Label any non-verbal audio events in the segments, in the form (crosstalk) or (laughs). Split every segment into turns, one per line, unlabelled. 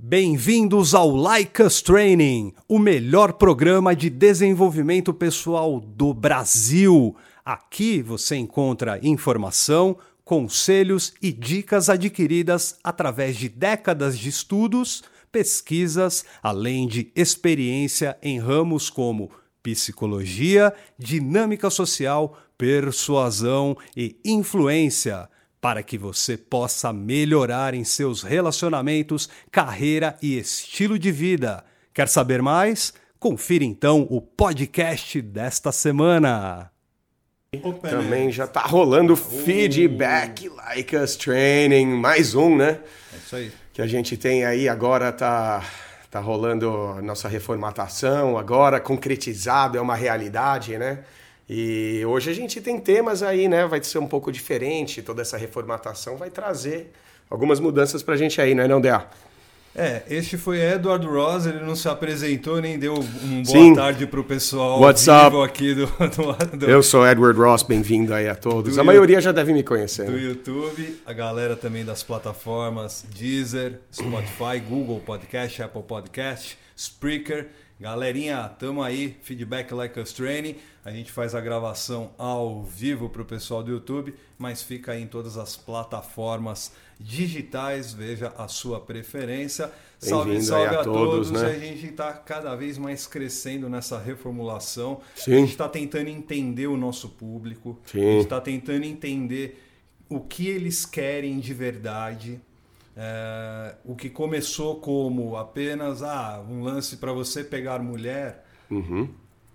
Bem-vindos ao Like Training, o melhor programa de desenvolvimento pessoal do Brasil. Aqui você encontra informação, conselhos e dicas adquiridas através de décadas de estudos, pesquisas, além de experiência em ramos como psicologia, dinâmica social, persuasão e influência para que você possa melhorar em seus relacionamentos, carreira e estilo de vida. Quer saber mais? Confira então o podcast desta semana.
Também já tá rolando feedback like us training, mais um, né?
É isso aí.
Que a gente tem aí agora tá tá rolando a nossa reformatação, agora concretizado, é uma realidade, né? E hoje a gente tem temas aí, né? Vai ser um pouco diferente, toda essa reformatação vai trazer algumas mudanças pra gente aí, né, não, Dea?
É, este foi Edward Ross, ele não se apresentou nem deu um boa
Sim.
tarde pro pessoal
What's
vivo
up?
aqui do, (laughs) do, do,
Eu sou Edward Ross, bem-vindo aí a todos.
Do
a maioria já deve me conhecer.
do
né?
YouTube, a galera também das plataformas Deezer, Spotify, Google Podcast, Apple Podcast, Spreaker. Galerinha, tamo aí, feedback like us training. A gente faz a gravação ao vivo pro pessoal do YouTube, mas fica aí em todas as plataformas digitais, veja a sua preferência. Salve, salve
a
a todos,
todos, né?
A gente está cada vez mais crescendo nessa reformulação.
Sim.
A gente está tentando entender o nosso público.
Sim.
A gente está tentando entender o que eles querem de verdade. É, o que começou como apenas ah, um lance para você pegar mulher
Uhum.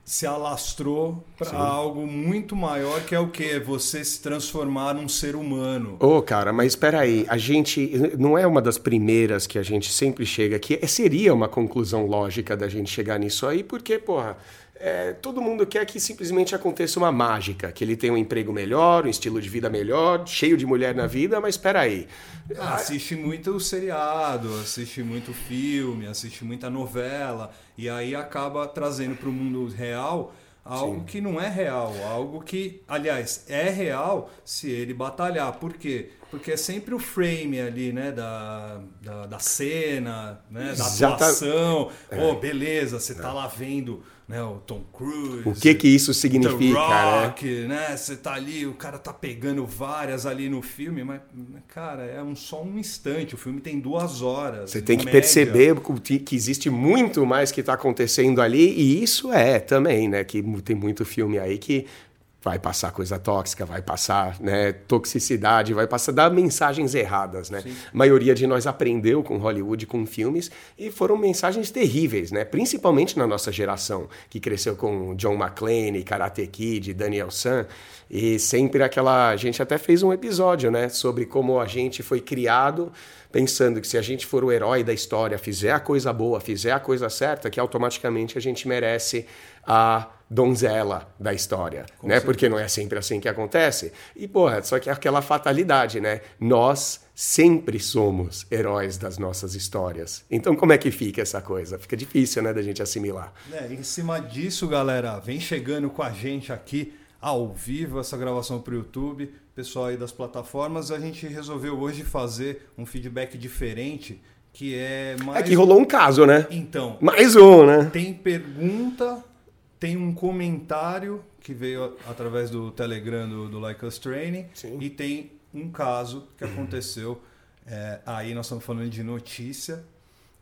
se alastrou para algo muito maior que é o que você se transformar num ser humano.
Ô, cara, mas espera aí, a gente não é uma das primeiras que a gente sempre chega aqui. É, seria uma conclusão lógica da gente chegar nisso aí, porque, porra, é, todo mundo quer que simplesmente aconteça uma mágica, que ele tenha um emprego melhor, um estilo de vida melhor, cheio de mulher na vida, mas espera aí.
Ah, assiste muito seriado, assiste muito filme, assiste muita novela e aí acaba trazendo para o mundo real algo que não é real, algo que, aliás, é real se ele batalhar. Por quê? Porque é sempre o frame ali, né, da, da, da cena, né, da
Exata-
atuação. Oh, beleza, você tá lá vendo né, o Tom Cruise.
O que que isso
The
significa, né?
Rock, né? Você tá ali, o cara tá pegando várias ali no filme, mas, cara, é um, só um instante. O filme tem duas horas.
Você tem
em
que
média.
perceber que existe muito mais que está acontecendo ali, e isso é também, né? Que tem muito filme aí que vai passar coisa tóxica, vai passar né, toxicidade, vai passar dar mensagens erradas, né? A maioria de nós aprendeu com Hollywood, com filmes, e foram mensagens terríveis, né? Principalmente na nossa geração, que cresceu com John McClane, Karate Kid, Daniel San, e sempre aquela... A gente até fez um episódio, né? Sobre como a gente foi criado pensando que se a gente for o herói da história, fizer a coisa boa, fizer a coisa certa, que automaticamente a gente merece a donzela da história, né? Porque não é sempre assim que acontece. E porra, só que é aquela fatalidade, né? Nós sempre somos heróis das nossas histórias. Então como é que fica essa coisa? Fica difícil, né, da gente assimilar.
É, em cima disso, galera, vem chegando com a gente aqui ao vivo essa gravação para o YouTube. Pessoal aí das plataformas, a gente resolveu hoje fazer um feedback diferente, que é mais.
É que rolou um caso, né?
Então,
Mais um, né?
Tem pergunta, tem um comentário que veio através do Telegram do, do Like Us Training
Sim.
e tem um caso que aconteceu. é, aí nós estamos falando de notícia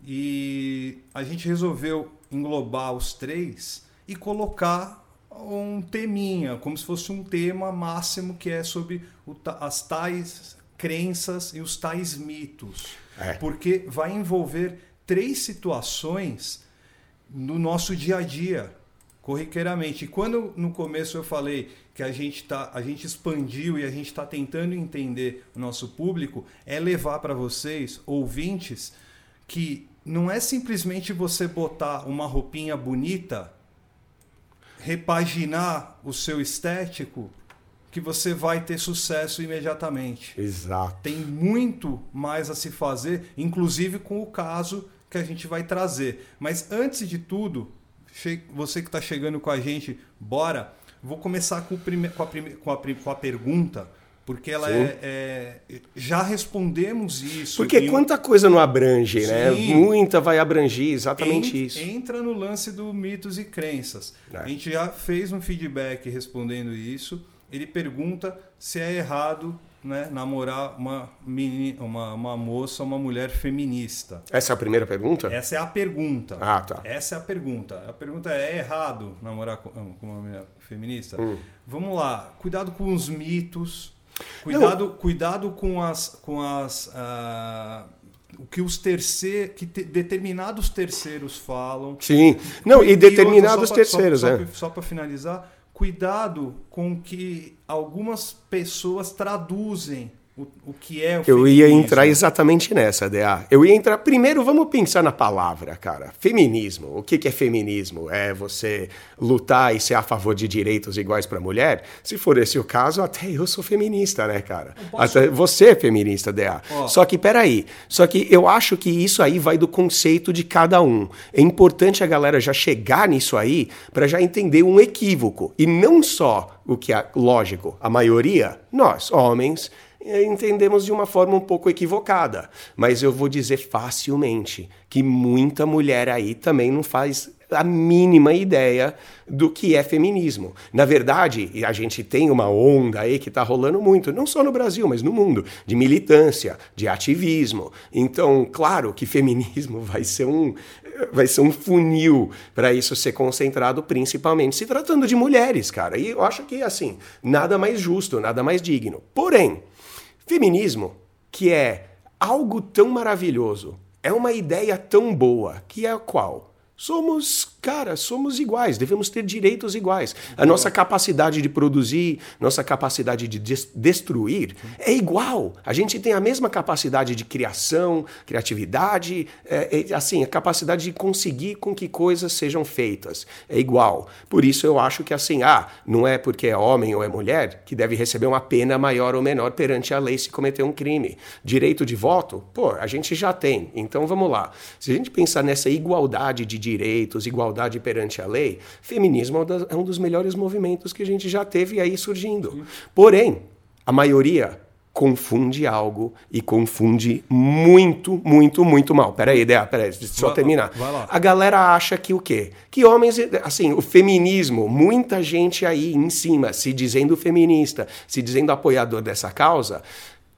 e a gente resolveu englobar os três e colocar um teminha, como se fosse um tema máximo que é sobre o as tais crenças e os tais mitos.
É.
Porque vai envolver três situações no nosso dia a dia, corriqueiramente. E quando no começo eu falei que a gente, tá, a gente expandiu e a gente está tentando entender o nosso público, é levar para vocês, ouvintes, que não é simplesmente você botar uma roupinha bonita, repaginar o seu estético, que você vai ter sucesso imediatamente.
Exato.
Tem muito mais a se fazer, inclusive com o caso que a gente vai trazer. Mas antes de tudo, você que está chegando com a gente, bora. Vou começar com, prime... com, a, prime... com, a, com a pergunta porque ela é, é, Já respondemos isso.
Porque quanta coisa não abrange, né? Sim. né? Muita vai abrangir exatamente
Ent,
isso.
Entra no lance do mitos e crenças. É. A gente já fez um feedback respondendo isso. Ele pergunta se é errado né, namorar uma, menina, uma, uma moça, uma mulher feminista.
Essa é a primeira pergunta?
Essa é a pergunta.
Ah, tá.
Essa é a pergunta. A pergunta é: é errado namorar com, com uma mulher feminista? Hum. Vamos lá. Cuidado com os mitos Cuidado, cuidado com as, com as uh, o que os terceiros, que te, determinados terceiros falam.
Sim, não e, e determinados pra, terceiros,
só,
é.
Só para finalizar, cuidado com que algumas pessoas traduzem o, o que é o
Eu ia entrar exatamente nessa, DA. Eu ia entrar. Primeiro, vamos pensar na palavra, cara. Feminismo. O que, que é feminismo? É você lutar e ser a favor de direitos iguais para mulher? Se for esse o caso, até eu sou feminista, né, cara? Posso... Até você é feminista, DA. Oh. Só que, peraí. Só que eu acho que isso aí vai do conceito de cada um. É importante a galera já chegar nisso aí para já entender um equívoco. E não só o que é lógico, a maioria, nós, homens entendemos de uma forma um pouco equivocada. Mas eu vou dizer facilmente que muita mulher aí também não faz a mínima ideia do que é feminismo. Na verdade, a gente tem uma onda aí que está rolando muito, não só no Brasil, mas no mundo, de militância, de ativismo. Então, claro que feminismo (laughs) vai ser um, vai ser um funil para isso ser concentrado, principalmente se tratando de mulheres, cara. E eu acho que, assim, nada mais justo, nada mais digno. Porém, Feminismo, que é algo tão maravilhoso, é uma ideia tão boa, que é a qual? Somos Cara, somos iguais, devemos ter direitos iguais. A nossa capacidade de produzir, nossa capacidade de destruir é igual. A gente tem a mesma capacidade de criação, criatividade, é, é, assim, a capacidade de conseguir com que coisas sejam feitas. É igual. Por isso eu acho que assim, ah, não é porque é homem ou é mulher que deve receber uma pena maior ou menor perante a lei se cometer um crime. Direito de voto, pô, a gente já tem. Então vamos lá. Se a gente pensar nessa igualdade de direitos, igualdade igualdade perante a lei, feminismo é, é um dos melhores movimentos que a gente já teve aí surgindo. Porém, a maioria confunde algo e confunde muito, muito, muito mal. Peraí, Dea, peraí, deixa eu só terminar. A galera acha que o quê? Que homens, assim, o feminismo, muita gente aí em cima, se dizendo feminista, se dizendo apoiador dessa causa,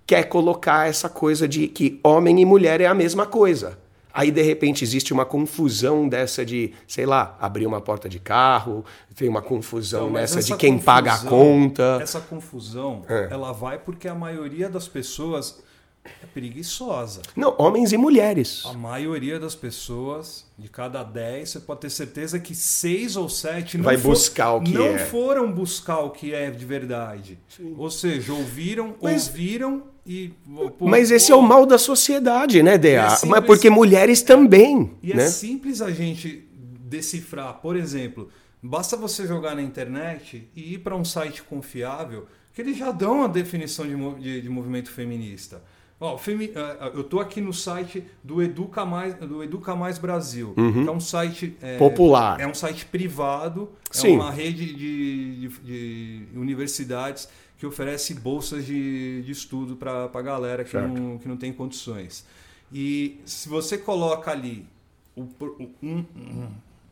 quer colocar essa coisa de que homem e mulher é a mesma coisa. Aí, de repente, existe uma confusão dessa de, sei lá, abrir uma porta de carro, tem uma confusão Não, nessa de quem confusão, paga a conta.
Essa confusão, é. ela vai porque a maioria das pessoas é preguiçosa.
Não, homens e mulheres.
A maioria das pessoas, de cada dez, você pode ter certeza que seis ou sete
não, vai for, buscar o que
não
é.
foram buscar o que é de verdade. Sim. Ou seja, ouviram, Mas... ouviram e,
pô, Mas esse pô, é o mal da sociedade, né, Dea? É simples, Mas porque mulheres também.
E é
né?
é simples a gente decifrar. Por exemplo, basta você jogar na internet e ir para um site confiável que eles já dão a definição de, de, de movimento feminista. Ó, femi, uh, eu estou aqui no site do Educa Mais, do Educa Mais Brasil, uhum. que é um site
é, popular.
É um site privado,
Sim.
é uma rede de, de, de universidades que oferece bolsas de, de estudo para a galera que não, que não tem condições. E se você coloca ali o, um, um,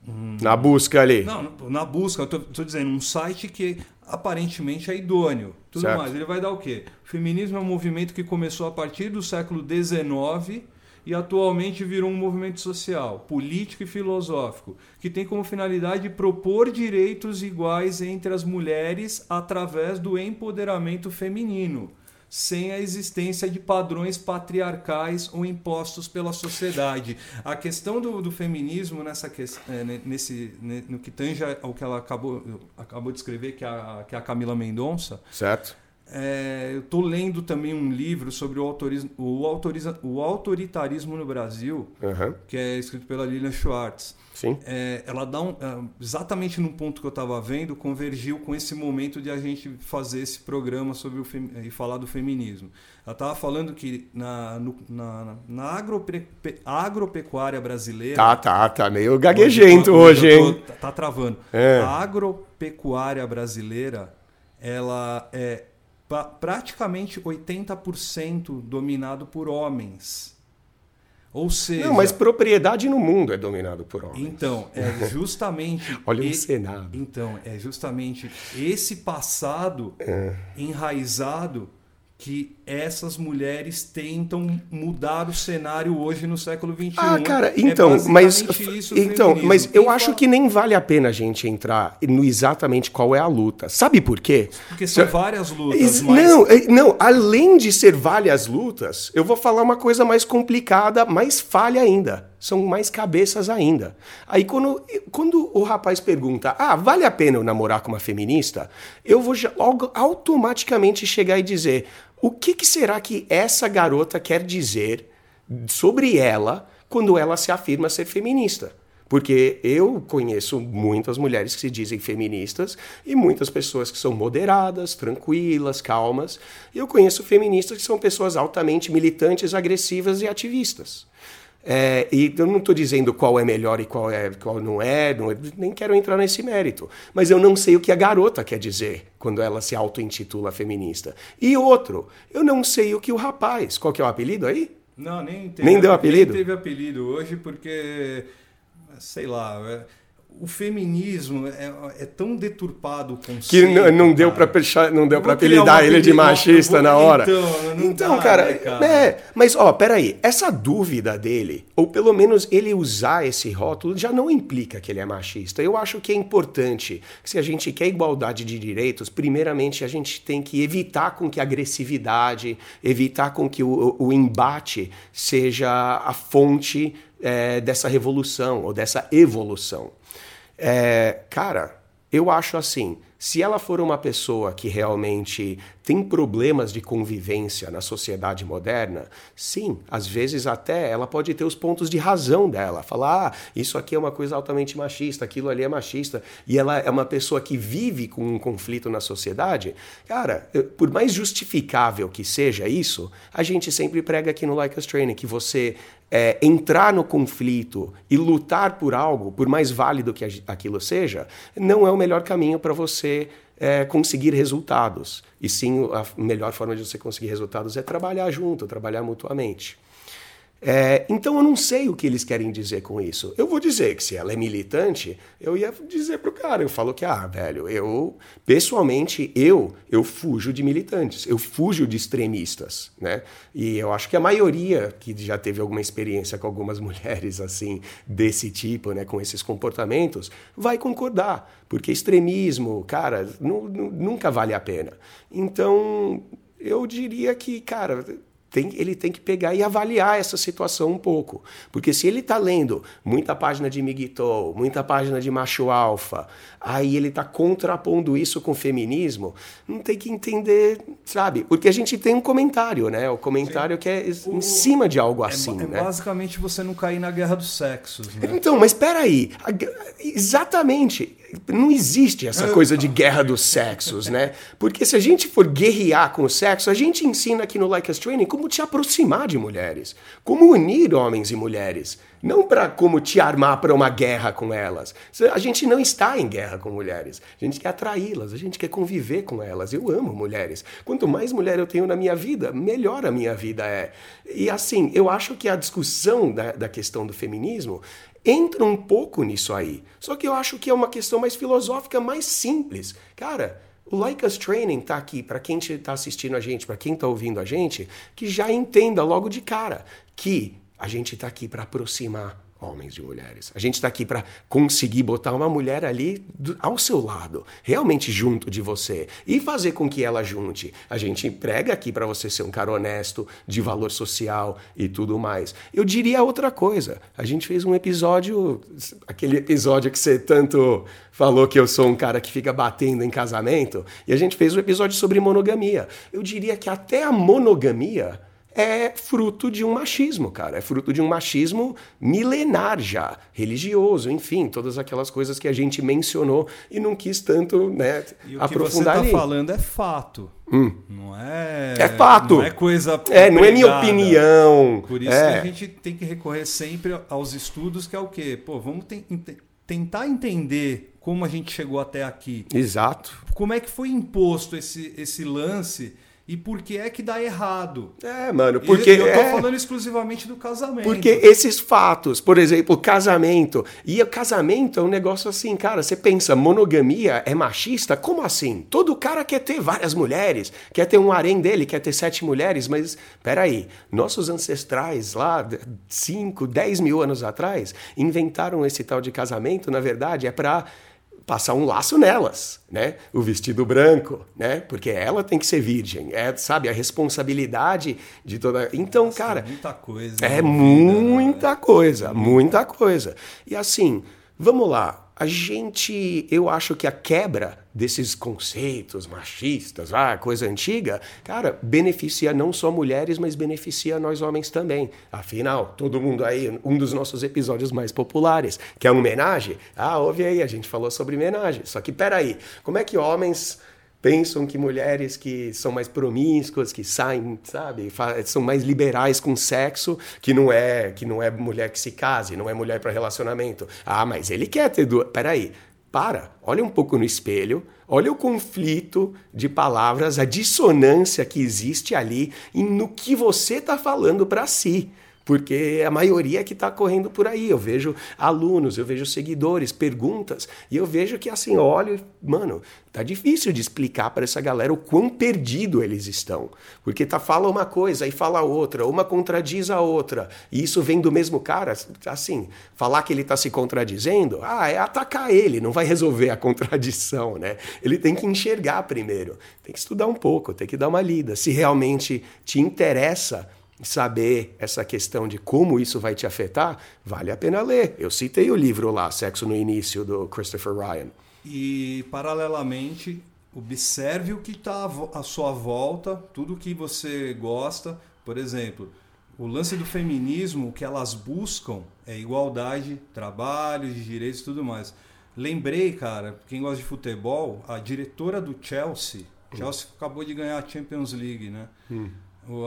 um, na busca ali.
Não, na busca, eu estou dizendo, um site que aparentemente é idôneo. Tudo certo. mais. Ele vai dar o quê? O feminismo é um movimento que começou a partir do século XIX e atualmente virou um movimento social, político e filosófico, que tem como finalidade propor direitos iguais entre as mulheres através do empoderamento feminino, sem a existência de padrões patriarcais ou impostos pela sociedade. A questão do, do feminismo nessa é, nesse no que tange ao que ela acabou acabou de escrever que é a que é a Camila Mendonça,
certo?
É, eu estou lendo também um livro sobre o, autorismo, o, autoriza, o autoritarismo no Brasil,
Aham.
que é escrito pela Lilian Schwartz.
Sim.
É, ela dá um, é, exatamente no ponto que eu estava vendo, convergiu com esse momento de a gente fazer esse programa sobre o fem- e falar do feminismo. Ela estava falando que na, no- na, na agrope- agropecuária brasileira.
Tá, tá, tá meio gaguejento hoje,
eu tô-
hein?
Tá, tá travando.
É.
A agropecuária brasileira, ela é praticamente 80% dominado por homens. Ou seja,
Não, mas propriedade no mundo é dominado por homens.
então, é (laughs) justamente.
Olha o Senado.
Então, é justamente esse passado
É.
enraizado que essas mulheres tentam mudar o cenário hoje no século XXI.
Ah, cara,
É
então, mas
isso o
então, mas
Quem
eu acho
fala-
que nem vale a pena a gente entrar no exatamente qual é a luta. Sabe por quê?
porque são várias lutas,
Is-
mas
Não, é- não, além de ser várias lutas, eu vou falar uma coisa mais complicada, mais falha ainda. São mais cabeças ainda. Aí quando, quando o rapaz pergunta, ah, vale a pena eu namorar com uma feminista? Eu vou logo automaticamente chegar e dizer, o que, que será que essa garota quer dizer sobre ela quando ela se afirma ser feminista? Porque eu conheço muitas mulheres que se dizem feministas e muitas pessoas que são moderadas, tranquilas, calmas. E eu conheço feministas que são pessoas altamente militantes, agressivas e ativistas. É, e eu não estou dizendo qual é melhor e qual, é, qual não é, não é, nem quero entrar nesse mérito. Mas eu não sei o que a garota quer dizer quando ela se auto-intitula feminista. E outro, eu não sei o que o rapaz. Qual que é o apelido aí?
Não, nem teve,
Nem deu apelido?
Nem teve apelido hoje porque, sei lá, é- o feminismo é, é tão deturpado o conceito.
Que não, não deu para não deu
Eu
para apelidar ele de machista
vou-
na hora.
Então,
Então,
dá,
cara,
né, cara?
é, mas ó, peraí, essa dúvida dele, ou pelo menos ele usar esse rótulo, já não implica que ele é machista. Eu acho que é importante que se a gente quer igualdade de direitos, primeiramente a gente tem que evitar com que a agressividade, evitar com que o, o embate seja a fonte é, dessa revolução ou dessa evolução. É, cara, eu acho assim, se ela for uma pessoa que realmente tem problemas de convivência na sociedade moderna, sim, às vezes até ela pode ter os pontos de razão dela, falar, ah, isso aqui é uma coisa altamente machista, aquilo ali é machista, e ela é uma pessoa que vive com um conflito na sociedade, cara, por mais justificável que seja isso, a gente sempre prega aqui no Like Us Training que você é, entrar no conflito e lutar por algo, por mais válido que aquilo seja, não é o melhor caminho para você é, conseguir resultados. E sim, a melhor forma de você conseguir resultados é trabalhar junto, trabalhar mutuamente. É, então eu não sei o que eles querem dizer com isso. Eu vou dizer que se ela é militante, eu ia dizer pro cara, eu falo que, ah, velho, eu, pessoalmente, eu, eu fujo de militantes, eu fujo de extremistas, né? E eu acho que a maioria que já teve alguma experiência com algumas (laughs) mulheres, assim, desse tipo, né, com esses comportamentos, vai concordar, porque extremismo, cara, nu- nu- nunca vale a pena. Então, eu diria que, cara, tem- ele tem que pegar e avaliar essa situação um pouco. Porque se ele está lendo muita página de Miguel, muita página de macho alfa, aí ele está contrapondo isso com o feminismo, não tem que entender, sabe? Porque a gente tem um comentário, né? O comentário que é em
O-
cima de algo
É,
assim,
é
né?
basicamente você não cair na guerra dos sexos, né?
Então, mas peraí, a gue- exatamente, não existe essa coisa de guerra dos sexos, né? Porque se a gente for guerrear com o sexo, a gente ensina aqui no Like Us Training como te aproximar de mulheres, como unir homens e mulheres, não para como te armar para uma guerra com elas. A gente não está em guerra com mulheres, a gente quer atraí-las, a gente quer conviver com elas. Eu amo mulheres. Quanto mais mulher eu tenho na minha vida, melhor a minha vida é. E assim, eu acho que a discussão da, da questão do feminismo entra um pouco nisso aí. Só que eu acho que é uma questão mais filosófica, mais simples. Cara, o Like Us Training tá aqui para quem está assistindo a gente, para quem está ouvindo a gente, que já entenda logo de cara que a gente está aqui para aproximar homens de mulheres. A gente está aqui para conseguir botar uma mulher ali do, ao seu lado, realmente junto de você e fazer com que ela junte. A gente prega aqui para você ser um cara honesto, de valor social e tudo mais. Eu diria outra coisa. A gente fez um episódio, aquele episódio que você tanto falou que eu sou um cara que fica batendo em casamento, e a gente fez um episódio sobre monogamia. Eu diria que até a monogamia é fruto de um machismo, cara. É fruto de um machismo milenar já, religioso, enfim, todas aquelas coisas que a gente mencionou e não quis tanto, né,
e o
aprofundar
que você
está
falando é fato.
Hum.
Não é.
É fato.
Não é coisa.
É, não é minha opinião.
Por isso
é.
que a gente tem que recorrer sempre aos estudos, que é o quê? Pô, vamos te- tentar entender como a gente chegou até aqui.
Exato.
Como é que foi imposto esse, esse lance e por que é que dá errado.
É, mano,
E
porque
eu tô
é,
falando exclusivamente do casamento.
porque esses fatos, por exemplo, casamento, e o casamento é um negócio assim, cara, você pensa, monogamia é machista? Como assim? Todo cara quer ter várias mulheres, quer ter um harém dele, quer ter sete mulheres, mas peraí, nossos ancestrais lá, 5, 10 mil anos atrás, inventaram esse tal de casamento, na verdade, é pra passar um laço nelas, né? O vestido branco, né? Porque ela tem que ser virgem, é, sabe, a responsabilidade de toda. Então,
Nossa,
cara,
muita coisa.
é
envolvida,
muita
né?
coisa, muita coisa. E assim, vamos lá. A gente, eu acho que a quebra desses conceitos machistas, ah, coisa antiga, cara, beneficia não só mulheres, mas beneficia nós homens também. Afinal, todo mundo aí, um dos nossos episódios mais populares, que é homenagem. Ah, ouve aí, a gente falou sobre homenagem. Só que peraí, como é que homens pensam que mulheres que são mais promíscuas, que saem, sabe, são mais liberais com sexo, que não é que não é mulher que se case, não é mulher para relacionamento. Ah, mas ele quer ter duas. Peraí, para, olha um pouco no espelho, olha o conflito de palavras, a dissonância que existe ali no que você está falando para si. Porque a maioria que está correndo por aí. Eu vejo alunos, eu vejo seguidores, perguntas, e eu vejo que assim, e, mano, tá difícil de explicar para essa galera o quão perdido eles estão. Porque tá fala uma coisa e fala outra, uma contradiz a outra. E isso vem do mesmo cara, assim, falar que ele tá se contradizendo, ah, é atacar ele, não vai resolver a contradição, né? Ele tem que enxergar primeiro, tem que estudar um pouco, tem que dar uma lida. Se realmente te interessa saber essa questão de como isso vai te afetar, vale a pena ler. Eu citei o livro lá, Sexo no Início, do Christopher Ryan.
E, paralelamente, observe o que está à sua volta, tudo que você gosta. Por exemplo, o lance do feminismo, o que elas buscam é igualdade, trabalho, de direitos e tudo mais. Lembrei, cara, quem gosta de futebol, a diretora do Chelsea, Chelsea acabou de ganhar a Champions League, né? O-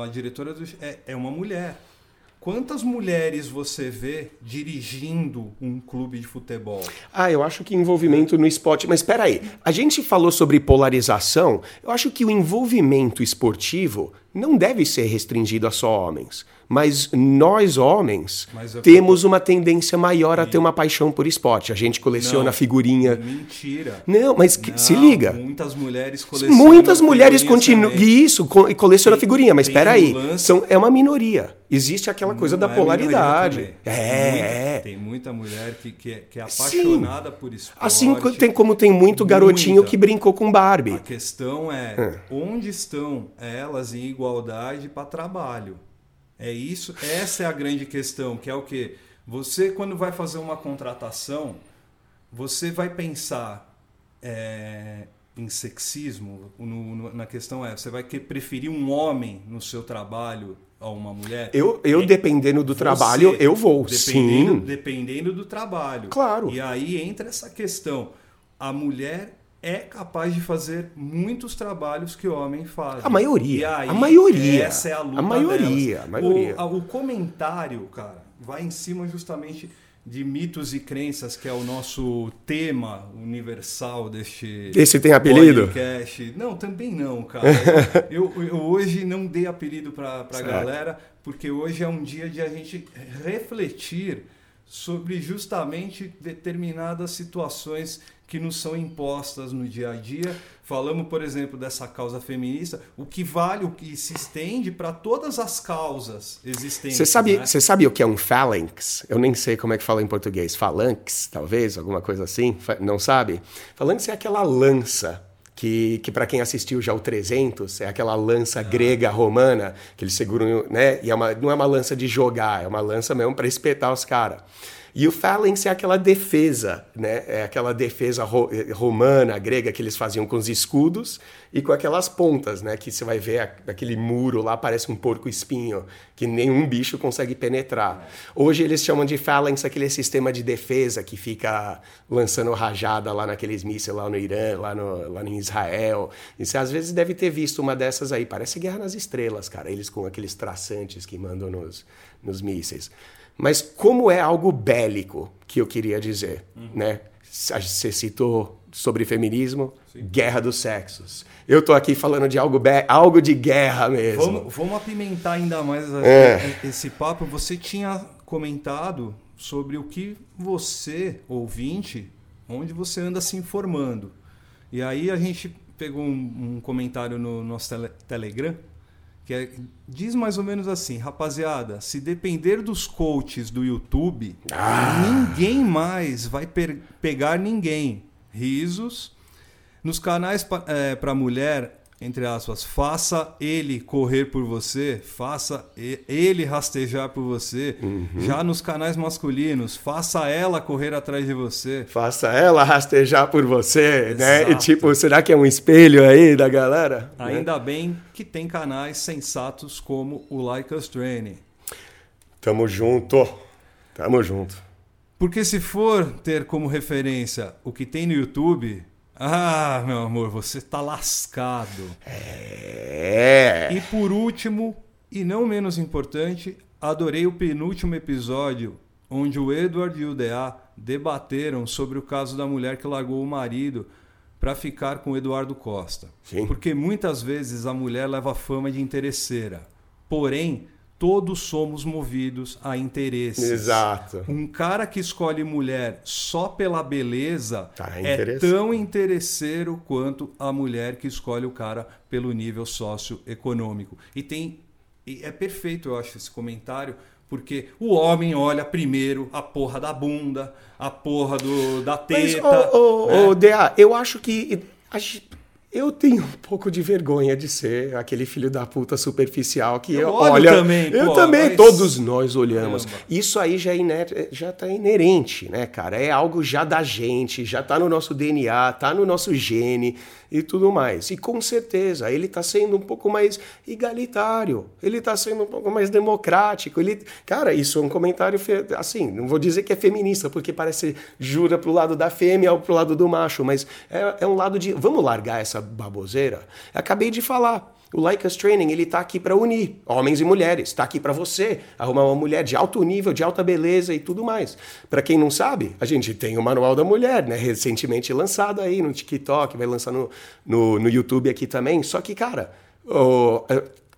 A diretora do, é, é uma mulher. Quantas mulheres você vê dirigindo um clube de futebol?
Ah, eu acho que envolvimento no esporte. Mas espera aí, a gente falou sobre polarização. Eu acho que o envolvimento esportivo não deve ser restringido a só homens. Mas nós, homens,
Mas
temos uma tendência maior a ter uma paixão por esporte. A gente coleciona
Não.
figurinha.
Mentira.
Não, mas que- se
Não,
liga.
Muitas mulheres colecionam.
Muitas mulheres continuam. Isso, co- e coleciona figurinha, mas espera aí. São, é uma minoria. Existe aquela coisa da
Não é
polaridade. É,
Tem muita,
é.
Tem muita mulher que, que, é, que é
Sim.
apaixonada por esporte.
Assim tem, como tem muito garotinho
Muita.
que brincou com Barbie.
A questão é, onde estão elas em igualdade para trabalho? É isso, essa é a grande questão, que é o que você quando vai fazer uma contratação, você vai pensar é, em sexismo. no- no- na questão é, você vai que- preferir um homem no seu trabalho a uma mulher?
Eu, eu
É-
dependendo do
você,
trabalho, eu vou.
Dependendo,
Sim.
dependendo do trabalho.
Claro.
E aí entra essa questão. A mulher é capaz de fazer muitos trabalhos que o homem faz.
A maioria,
aí,
a maioria,
Essa é a luta
a maioria,
delas.
a maioria.
O, o comentário, cara, vai em cima justamente de mitos e crenças, que é o nosso tema universal deste
Esse tem apelido?
podcast. Não, também não, cara. (laughs) Eu, eu hoje não dei apelido para a galera, porque hoje é um dia de a gente refletir sobre justamente determinadas situações que nos são impostas no dia a dia. Falamos, por exemplo, dessa causa feminista, o que vale, o que se estende para todas as causas existentes.
Você sabe,
né?
sabe o que é um phalanx? Eu nem sei como é que fala em português. Phalanx, talvez, alguma coisa assim? Não sabe? Phalanx é aquela lança que, que para quem assistiu já o 300, é aquela lança grega romana que eles seguram, né? E é uma, não é uma lança de jogar, é uma lança mesmo para espetar os caras. E o phalanx é aquela defesa, né? É aquela defesa ro- eh, romana, grega, que eles faziam com os escudos e com aquelas pontas, né? Que você vai ver aquele muro lá, parece um porco-espinho, que nenhum bicho consegue penetrar. Hoje eles chamam de phalanx aquele sistema de defesa que fica lançando rajada lá naqueles mísseis lá no Irã, lá, no, lá em Israel. E você às vezes deve ter visto uma dessas aí. Parece Guerra nas Estrelas, cara. Eles com aqueles traçantes que mandam nos, nos mísseis. Mas como é algo bélico que eu queria dizer, né? Você citou sobre feminismo, guerra dos sexos. Eu tô aqui falando de algo, algo de guerra mesmo.
Vamos, vamos apimentar ainda mais
É.
esse papo. Você tinha comentado sobre o que você, ouvinte, onde você anda se informando. E aí a gente pegou um, um comentário no nosso tele- Telegram que é- diz mais ou menos assim, rapaziada, se depender dos coaches do YouTube, ninguém mais vai pegar ninguém. Risos. Nos canais para mulher, entre aspas, faça ele correr por você, faça ele rastejar por você. Já nos canais masculinos, faça ela correr atrás de você.
Faça ela rastejar por você, né? E
Exato.
tipo, será que é um espelho aí da galera? Né?
Ainda bem que tem canais sensatos como o Like Us Training.
Tamo junto. Tamo junto.
Porque se for ter como referência o que tem no YouTube, ah, meu amor, você tá lascado.
É.
E por último, e não menos importante, adorei o penúltimo episódio onde o Edward e o DA debateram sobre o caso da mulher que largou o marido para ficar com o Eduardo Costa.
Sim.
Porque muitas vezes a mulher leva fama de interesseira. Porém, todos somos movidos a interesses.
Exato.
Um cara que escolhe mulher só pela beleza
Tá, é
é tão interesseiro quanto a mulher que escolhe o cara pelo nível socioeconômico. E tem e é perfeito, eu acho, esse comentário, porque o homem olha primeiro a porra da bunda, a porra do, da
Mas,
teta.
ô, ô,
né?
ô, DA, eu acho que. Eu tenho um pouco de vergonha de ser aquele filho da puta superficial que
Eu
eu,
olho também,
eu
pô,
também,
mas-
todos nós olhamos.
Caramba.
Isso aí já, é iner... já tá inerente, né, cara? É algo já da gente, já tá no nosso DNA, tá no nosso gene e tudo mais. E com certeza, ele tá sendo um pouco mais igualitário, ele tá sendo um pouco mais democrático. Ele... Cara, isso é um comentário, assim, não vou dizer que é feminista, porque parece jura pro lado da fêmea ou pro lado do macho, mas é, é um lado de. Vamos largar essa baboseira? Acabei de falar. O Like Us Training, ele tá aqui para unir homens e mulheres, tá aqui para você arrumar uma mulher de alto nível, de alta beleza e tudo mais. Para quem não sabe, a gente tem o Manual da Mulher, né, recentemente lançado aí no TikTok, vai lançar no, no, no YouTube aqui também. Só que, cara, o-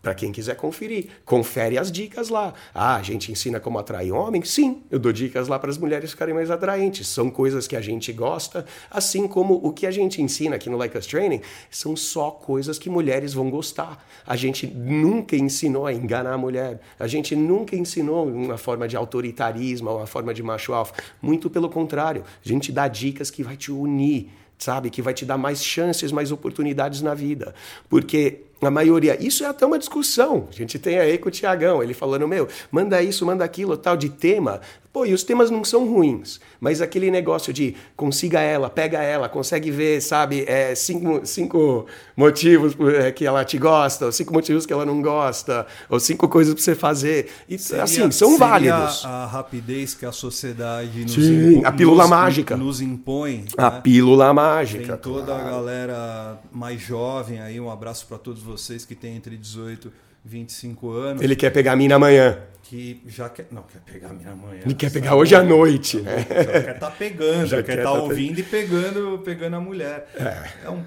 para quem quiser conferir, confere as dicas lá. Ah, a gente ensina como atrair homem? Sim, eu dou dicas lá para as mulheres ficarem mais atraentes. São coisas que a gente gosta, assim como o que a gente ensina aqui no Like Us Training são só coisas que mulheres vão gostar. A gente nunca ensinou a enganar a mulher. A gente nunca ensinou uma forma de autoritarismo, uma forma de macho alfa. Muito pelo contrário, a gente dá dicas que vai te unir sabe? Que vai te dar mais chances, mais oportunidades na vida. Porque a maioria, isso é até uma discussão. A gente tem aí com o Tiagão, ele falando, meu, manda isso, manda aquilo, tal, de tema. Pô, e os temas não são ruins, mas aquele negócio de consiga ela, pega ela, consegue ver, sabe, é, cinco, cinco motivos é, que ela te gosta, ou cinco motivos que ela não gosta, ou cinco coisas pra você fazer. E, assim, são
seria
válidos.
a rapidez que a sociedade nos,
Sim,
impo-
a pílula
nos-
mágica.
nos impõe.
A
né?
pílula mágica.
Tem toda a
claro.
galera mais jovem aí, um abraço para todos vocês que têm entre 18 e 25 anos.
Ele quer pegar a mina amanhã.
que já quer. Não, quer pegar minha mãe.
Ele quer pegar hoje à noite, né?
Já quer estar tá pegando, já, já quer estar tá ouvindo
pe...
e pegando, pegando a mulher. É. é um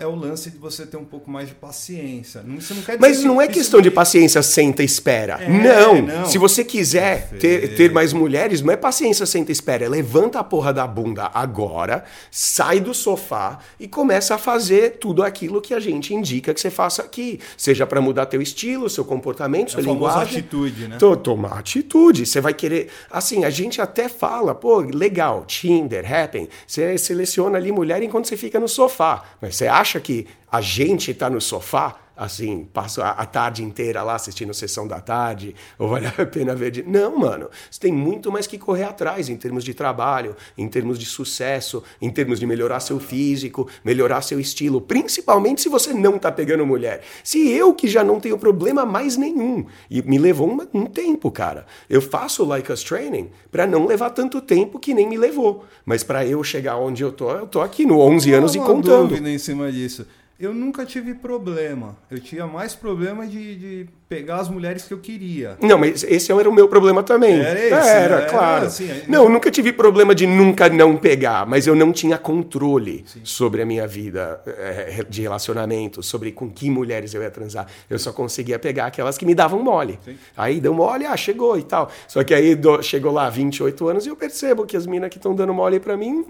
é o lance de você ter um pouco mais de paciência. Você não quer
Mas não é questão de paciência, senta e espera. É, não. não. Se você quiser ter, ter mais mulheres, não é paciência, senta e espera. É levanta a porra da bunda agora, sai do sofá e começa a fazer tudo aquilo que a gente indica que você faça aqui. Seja para mudar teu estilo, seu comportamento, é sua linguagem.
atitude, né?
Tomar atitude. Você vai querer. Assim, a gente até fala, pô, legal, Tinder, Happen. Você seleciona ali mulher enquanto você fica no sofá. Mas você acha que a gente está no sofá, assim, passa a tarde inteira lá assistindo sessão da tarde, ou vale a pena ver de... Não, mano. Você tem muito mais que correr atrás em termos de trabalho, em termos de sucesso, em termos de melhorar seu físico, melhorar seu estilo, principalmente se você não tá pegando mulher. Se eu, que já não tenho problema mais nenhum, e me levou um, um tempo, cara. Eu faço Like Us Training para não levar tanto tempo que nem me levou. Mas para eu chegar onde eu tô, eu tô aqui no 11 anos e contando.
dúvida em cima disso. Eu nunca tive problema. Eu tinha mais problema de, de, pegar as mulheres que eu queria.
Não, mas esse era o meu problema também.
Era esse?
Era, era claro. Assim, não, eu nunca tive problema de nunca não pegar, mas eu não tinha controle Sim. sobre a minha vida é, de relacionamento, sobre com que mulheres eu ia transar. Eu só conseguia pegar aquelas que me davam mole. Sim. Aí deu mole, ah, chegou e tal. Só que aí chegou lá 28 anos e eu percebo que as minas que estão dando mole para mim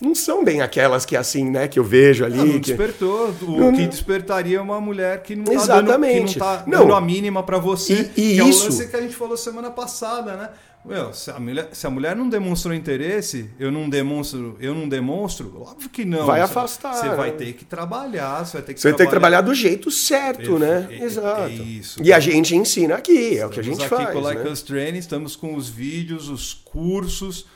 não são bem aquelas que assim, né, que eu vejo ali. Não,
não
que...
despertou. O não, que despertaria é uma mulher que não está Exatamente. dando, que não tá dando a mínima para você.
E, e
que
isso...
é o lance que a gente falou semana passada, né? Meu, se a, mulher, se a mulher não demonstrou interesse, eu não demonstro, eu não demonstro, óbvio que não.
Vai afastar.
Você vai ter que trabalhar, você vai ter que
Você ter que trabalhar do jeito certo, né? É, Exato. É isso. E a gente ensina aqui, é o que a gente
aqui
faz.
aqui com o Like
né?
Us Training, estamos com os vídeos, os cursos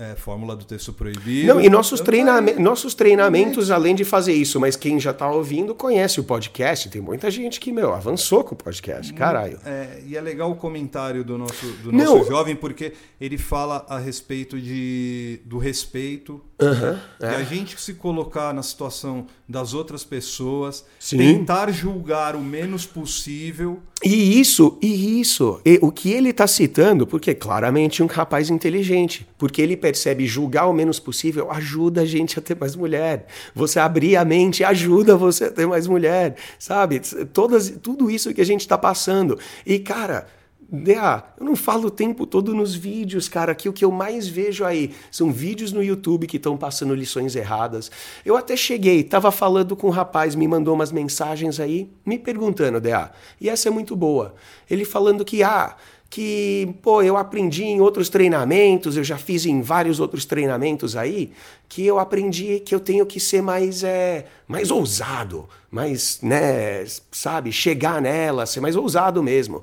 é, fórmula do texto proibido.
Não, e nossos, treina nossos treinamentos, além de fazer isso, mas quem já está ouvindo conhece o podcast. Tem muita gente que, meu, avançou com o podcast, caralho.
É, e é legal o comentário do nosso, do nosso jovem, porque ele fala a respeito de, do respeito.
Uhum,
e é. a gente se colocar na situação das outras pessoas, Sim. tentar julgar o menos possível.
E isso, e isso, e o que ele está citando, porque claramente um rapaz inteligente, porque ele percebe julgar o menos possível ajuda a gente a ter mais mulher. Você abrir a mente ajuda você a ter mais mulher, sabe? Todas, tudo isso que a gente está passando. E cara, Dea, eu não falo o tempo todo nos vídeos, cara, que o que eu mais vejo aí são vídeos no YouTube que estão passando lições erradas. Eu até cheguei, tava falando com um rapaz, me mandou umas mensagens aí, me perguntando, Dea, e essa é muito boa. Ele falando que, ah, que, pô, eu aprendi em outros treinamentos, eu já fiz em vários outros treinamentos aí, que eu aprendi que eu tenho que ser mais, é, mais ousado, mais, né, sabe, chegar nela, ser mais ousado mesmo.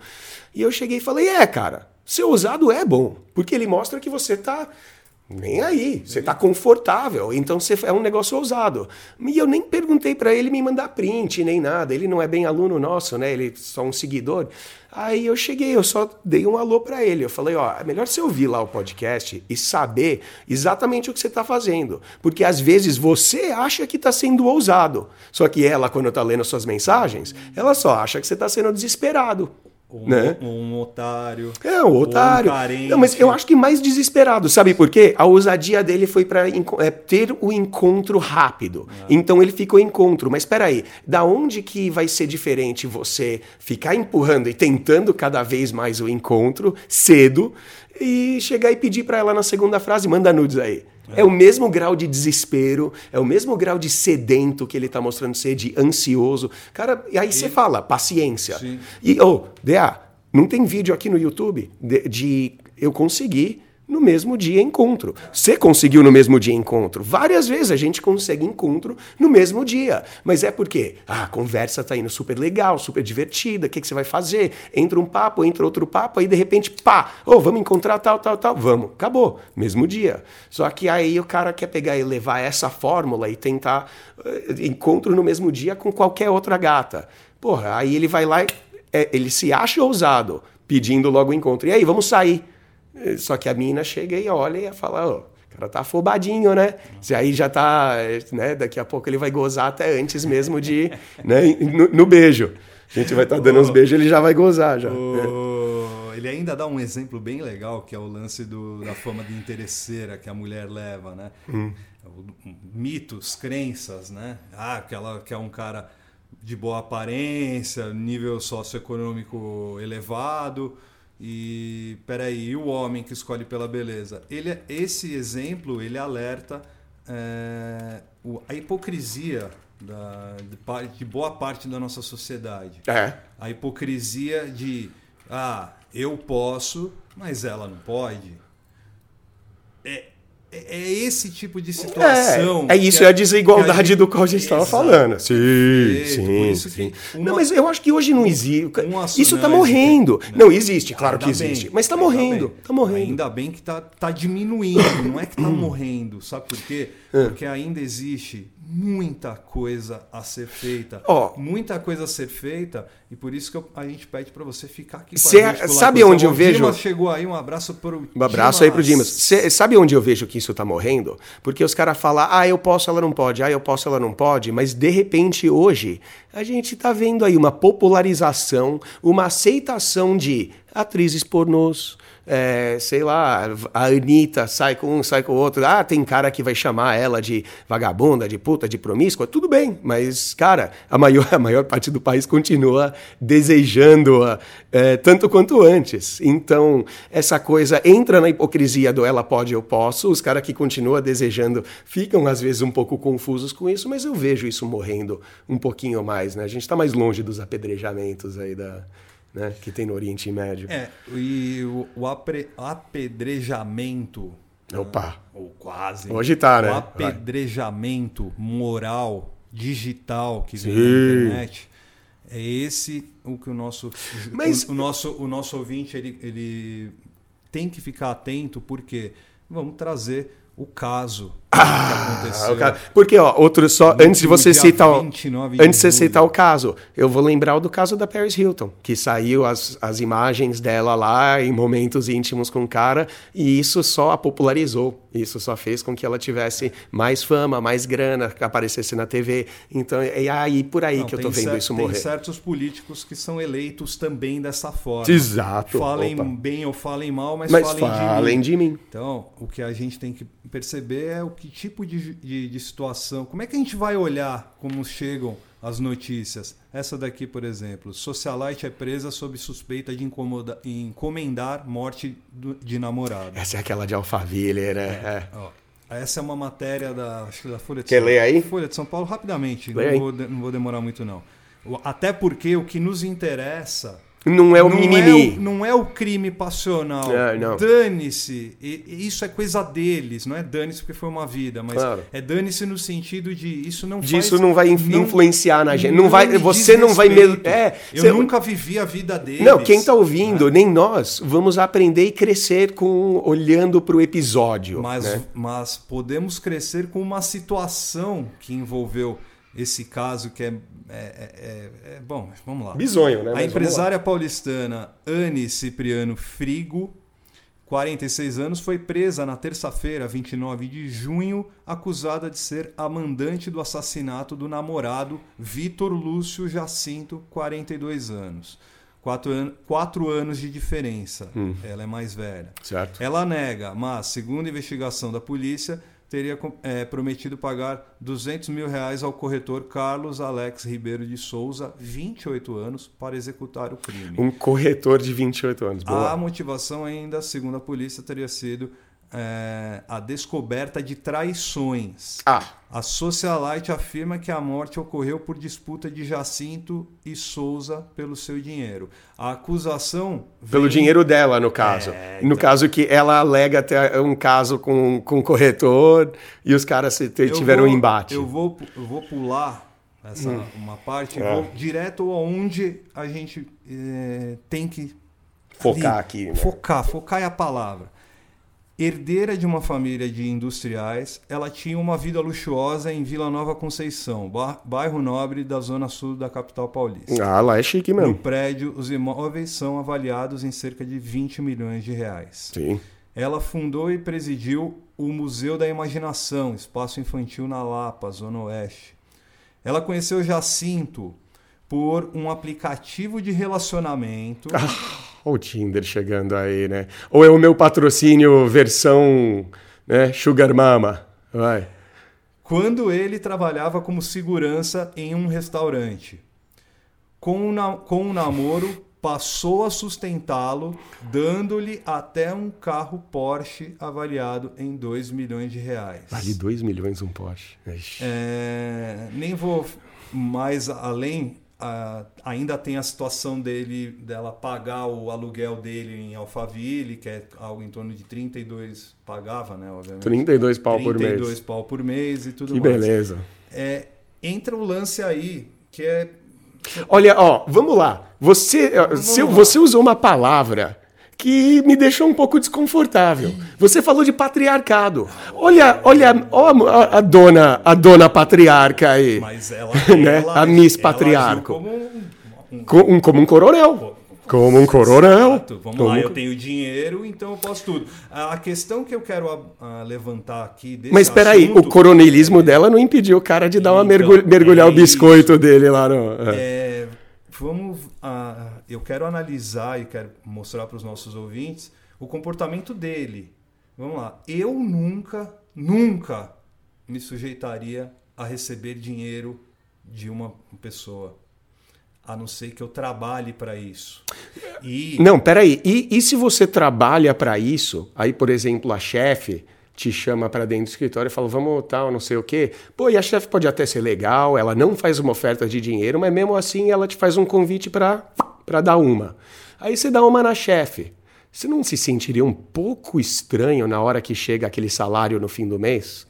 E eu cheguei e falei: é, cara, ser ousado é bom, porque ele mostra que você tá nem aí, você tá confortável, então você é um negócio ousado. E eu nem perguntei para ele me mandar print nem nada, ele não é bem aluno nosso, né? Ele é só um seguidor. Aí eu cheguei, eu só dei um alô para ele. Eu falei, ó, é melhor você ouvir lá o podcast e saber exatamente o que você tá fazendo, porque às vezes você acha que tá sendo ousado, só que ela quando tá lendo suas mensagens, ela só acha que você tá sendo desesperado.
Um,
né?
um otário.
É, um otário. Um Não, mas eu acho que mais desesperado, sabe por quê? A ousadia dele foi para é, ter o encontro rápido. Ah. Então ele ficou encontro. Mas espera aí, da onde que vai ser diferente você ficar empurrando e tentando cada vez mais o encontro cedo e chegar e pedir para ela na segunda frase, manda nudes aí. É. é. o mesmo grau de desespero, é o mesmo grau de sedento que ele está mostrando ser, de ansioso. Cara, e aí você fala, paciência. Sim. E, ô, oh, DA, não tem vídeo aqui no YouTube de, de eu conseguir no mesmo dia encontro. Você conseguiu no mesmo dia encontro. Várias vezes a gente consegue encontro no mesmo dia. Mas é porque ah, a conversa tá indo super legal, super divertida. O que, que você vai fazer? Entra um papo, entra outro papo, aí de repente, pá, oh, vamos encontrar tal, tal, tal. Vamos. Acabou. Mesmo dia. Só que aí o cara quer pegar e levar essa fórmula e tentar uh, encontro no mesmo dia com qualquer outra gata. Porra, aí ele vai lá e é, ele se acha ousado, pedindo logo o encontro. E aí, vamos sair. Só que a mina chega e olha e fala, ó, o cara tá afobadinho, né? Se aí já tá, né? Daqui a pouco ele vai gozar até antes mesmo de, né? No, no beijo. A gente vai estar tá dando oh, uns beijos, ele já vai gozar já.
Oh, ele ainda dá um exemplo bem legal, que é o lance do, da fama de interesseira que a mulher leva, né? Hum. Mitos, crenças, né? Ah, que ela que é um cara de boa aparência, nível socioeconômico elevado. E peraí, e o homem que escolhe pela beleza? Ele, esse exemplo ele alerta é, a hipocrisia da, de, de, boa parte da nossa sociedade.
É.
A hipocrisia de ah, eu posso, mas ela não pode. É, é, é esse tipo de situação.
É, é isso, é a desigualdade a gente, do qual a gente estava falando. Sim, sim, sim. Uma, não, mas eu acho que hoje não existe. Isso está morrendo. Não, não, existe, claro que existe. Bem, mas está morrendo. Está morrendo.
Ainda bem que está tá diminuindo, não é que está (clears throat) morrendo. Sabe por quê? É. Porque ainda existe muita coisa a ser feita. Oh. Muita coisa a ser feita. E por isso que eu, a gente pede para você ficar aqui com
Cê, a gente. Sabe onde eu vejo.
Dimas chegou aí, um abraço pro
Um abraço Dimas. aí pro Dimas. Cê, sabe onde eu vejo que isso tá morrendo? Porque os caras falam, ah, eu posso, ela não pode, ah, eu posso, ela não pode, mas de repente hoje a gente tá vendo aí uma popularização, uma aceitação de atrizes pornôs é, sei lá, a Anitta sai com um, sai com o outro. Ah, tem cara que vai chamar ela de vagabunda, de puta, de promíscua. Tudo bem, mas, cara, a maior, (laughs) a maior parte do país continua desejando-a é, tanto quanto antes. Então, essa coisa entra na hipocrisia do ela pode, eu posso. Os caras que continuam desejando ficam, às vezes, um pouco confusos com isso, mas eu vejo isso morrendo um pouquinho mais, né? A gente está mais longe dos apedrejamentos aí da né, que tem no Oriente Médio.
É, e o, o apre, apedrejamento.
Opa!
Uh, ou quase.
Hoje tá, né?
O apedrejamento Vai. moral, digital que vem na internet. É esse o que o nosso, Mas... o, o, nosso, o nosso ouvinte ele, ele tem que ficar atento, porque vamos trazer o caso
ah, porque, ó, outro só, no antes de você citar o, antes de você citar o caso, eu vou lembrar do caso da Paris Hilton, que saiu as, as imagens dela lá em momentos íntimos com o cara, e isso só a popularizou. Isso só fez com que ela tivesse mais fama, mais grana, que aparecesse na TV. Então, é aí por aí Não, que eu tô vendo isso morrer.
Tem certos políticos que são eleitos também dessa forma.
Exato.
Falem Opa. bem ou falem mal, mas,
mas
falem,
falem de, mim. de mim.
Então, o que a gente tem que perceber é o que tipo de, de, de situação, como é que a gente vai olhar como chegam as notícias. Essa daqui, por exemplo, socialite é presa sob suspeita de encomendar morte de namorado.
Essa é aquela de Alphaville, né? É.
É. essa é uma matéria da, acho que da Folha de
Quer
São
ler aí?
Folha de São Paulo, rapidamente. Não vou, não vou demorar muito, não. Até porque o que nos interessa
não é o não mimimi.
É o, não é o crime passional. É, dane-se. Isso é coisa deles. Não é dane-se porque foi uma vida. Mas claro. é dane-se no sentido de isso não
Disso faz, não vai influenciar na gente. Não, não vai, você não vai
mesmo. É, eu você... nunca vivi a vida deles.
Não, quem está ouvindo, é. nem nós, vamos aprender e crescer com olhando para o episódio.
Mas,
né?
mas podemos crescer com uma situação que envolveu esse caso que é, é, é, é bom, vamos lá.
Bisonho, né?
A empresária paulistana Anne Cipriano Frigo, 46 anos, foi presa na terça-feira, 29 de junho, acusada de ser a mandante do assassinato do namorado Vitor Lúcio Jacinto, 42 anos. Quatro, an quatro anos de diferença. Hum. Ela é mais velha.
Certo.
Ela nega, mas, segundo a investigação da polícia, teria é, prometido pagar 200 mil reais ao corretor Carlos Alex Ribeiro de Souza, 28 anos, para executar o crime.
Um corretor de 28 anos. Boa.
A motivação ainda, segundo a polícia, teria sido é, a descoberta de traições.
Ah.
A Socialite afirma que a morte ocorreu por disputa de Jacinto e Souza pelo seu dinheiro. A acusação.
Vem... Pelo dinheiro dela, no caso. É, então... No caso que ela alega ter um caso com, com o corretor e os caras tiveram vou, um embate.
Eu vou, eu vou pular essa hum. uma parte é. vou direto aonde a gente é, tem que.
Focar aqui. Né?
Focar, focar é a palavra Herdeira de uma família de industriais, ela tinha uma vida luxuosa em Vila Nova Conceição, bairro nobre da zona sul da capital paulista.
Ah, lá é chique mesmo.
No prédio, os imóveis são avaliados em cerca de 20 milhões de reais.
Sim.
Ela fundou e presidiu o Museu da Imaginação, espaço infantil na Lapa, Zona Oeste. Ela conheceu Jacinto por um aplicativo de relacionamento. (laughs)
Olha o Tinder chegando aí, né? Ou é o meu patrocínio versão né, Sugar Mama? Vai.
Quando ele trabalhava como segurança em um restaurante. Com o, na- com o namoro, passou a sustentá-lo, dando-lhe até um carro Porsche avaliado em 2 milhões de reais.
Vale 2 milhões um Porsche.
É, nem vou mais além. Ah, ainda tem a situação dele dela pagar o aluguel dele em Alphaville, que é algo em torno de 32 pagava, né, obviamente.
32 pau por
32
mês.
pau por mês e tudo
Que
mais.
beleza.
É, entra o lance aí que é
Olha, ó, vamos lá. Você, se-
lá.
você usou uma palavra que me deixou um pouco desconfortável. Você falou de patriarcado. Olha, olha, ó a, a dona, a dona patriarca aí.
mas ela, (laughs)
Né?
ela
A Miss
ela
Patriarco.
Como um, um-
um- como um coronel. Como um coronel.
Exato. Vamos
Como
lá, eu tenho dinheiro, então eu posso tudo. A a questão que eu quero ah, ah, levantar aqui
Mas espera aí, o coronelismo dela não impediu o cara de dar uma
Então,
mergulh- mergulhar
é
o biscoito dele lá no. é.
É, vamos, ah, eu quero analisar e quero mostrar para os nossos ouvintes o comportamento dele. Vamos lá. Eu nunca, nunca me sujeitaria a receber dinheiro de uma pessoa, a não ser que eu trabalhe para isso. E
Não, peraí. E, e se você trabalha para isso, aí, por exemplo, a chefe te chama para dentro do escritório e fala, vamos tal, não sei o quê. Pô, e a chefe pode até ser legal, ela não faz uma oferta de dinheiro, mas mesmo assim ela te faz um convite para dar uma. Aí você dá uma na chefe. Você não se sentiria um pouco estranho na hora que chega aquele salário no fim do mês?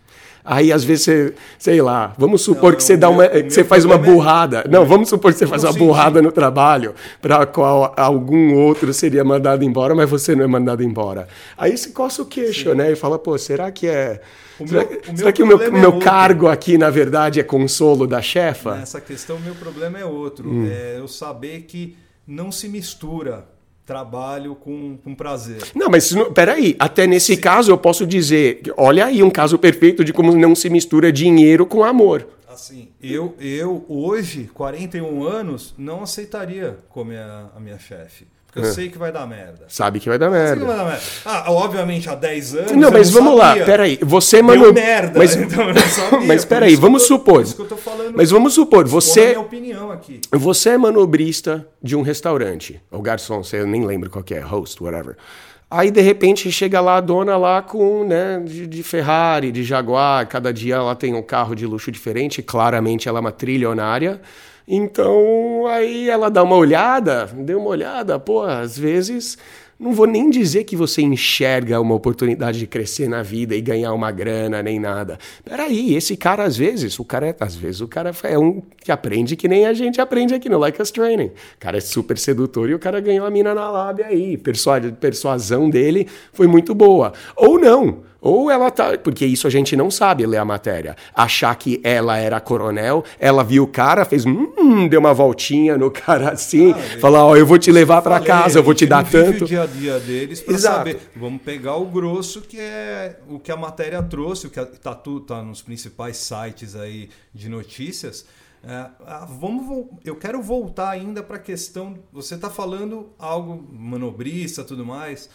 Aí, às vezes, você, sei lá, vamos supor
Não,
que você, dá
meu-
uma, que você faz uma
é-
burrada. Não, vamos supor que você faz uma burrada no trabalho para qual algum outro seria mandado embora, mas você não é mandado embora. Aí você coça o queixo, né? E fala, pô, será que é.
O
será,
meu-
será que o meu,
é
meu cargo aqui, na verdade, é consolo da chefa?
Nessa questão, o meu problema é outro.
Hum.
É eu saber que não se mistura trabalho com, com prazer.
Não, mas peraí, até nesse caso eu posso dizer, olha aí um caso perfeito de como não se mistura dinheiro com amor.
Assim, eu, eu hoje, 41 anos, não aceitaria comer a, a minha chefe. Porque eu sei que vai dar merda.
Sabe que vai dar
Sei que vai
É. merda.
dar merda. Ah, obviamente, há 10 anos.
Não, mas vamos lá,
sabia.
peraí. Você,
Deu
mano.
merda.
Mas, (laughs)
então eu não sabia.
mas peraí, vamos
tô-
supor.
por isso que eu tô falando.
Mas vamos supor, você.
minha opinião aqui.
Você é manobrista de um restaurante, ou garçom, você nem lembra qual que é, host, whatever. Aí, de repente, chega lá a dona lá com, né, de, de Ferrari, de Jaguar, cada dia ela tem um carro de luxo diferente, claramente ela é uma trilionária. Então, aí ela dá uma olhada, deu uma olhada, pô, às vezes, não vou nem dizer que você enxerga uma oportunidade de crescer na vida e ganhar uma grana, nem nada. Peraí, esse cara, às vezes, o cara é, às vezes, o cara é um que aprende que nem a gente aprende aqui no Like Us Training. O cara é super sedutor e o cara ganhou a mina na lábia aí. Persua persuasão dele foi muito boa. Ou não. Ou ela tá. Porque isso a gente não sabe ler a matéria. Achar que ela era coronel, ela viu o cara, fez. Hum, deu uma voltinha no cara assim, falar: Ó, eu vou te levar pra
Falei,
casa, eu vou te dar tanto.
o dia a dia deles para
Exato.
saber. Vamos pegar o grosso que é o que a matéria trouxe, o que está tá nos principais sites aí de notícias. É, ah, vamos, eu quero voltar ainda para a questão. Você está falando algo manobrista, tudo mais.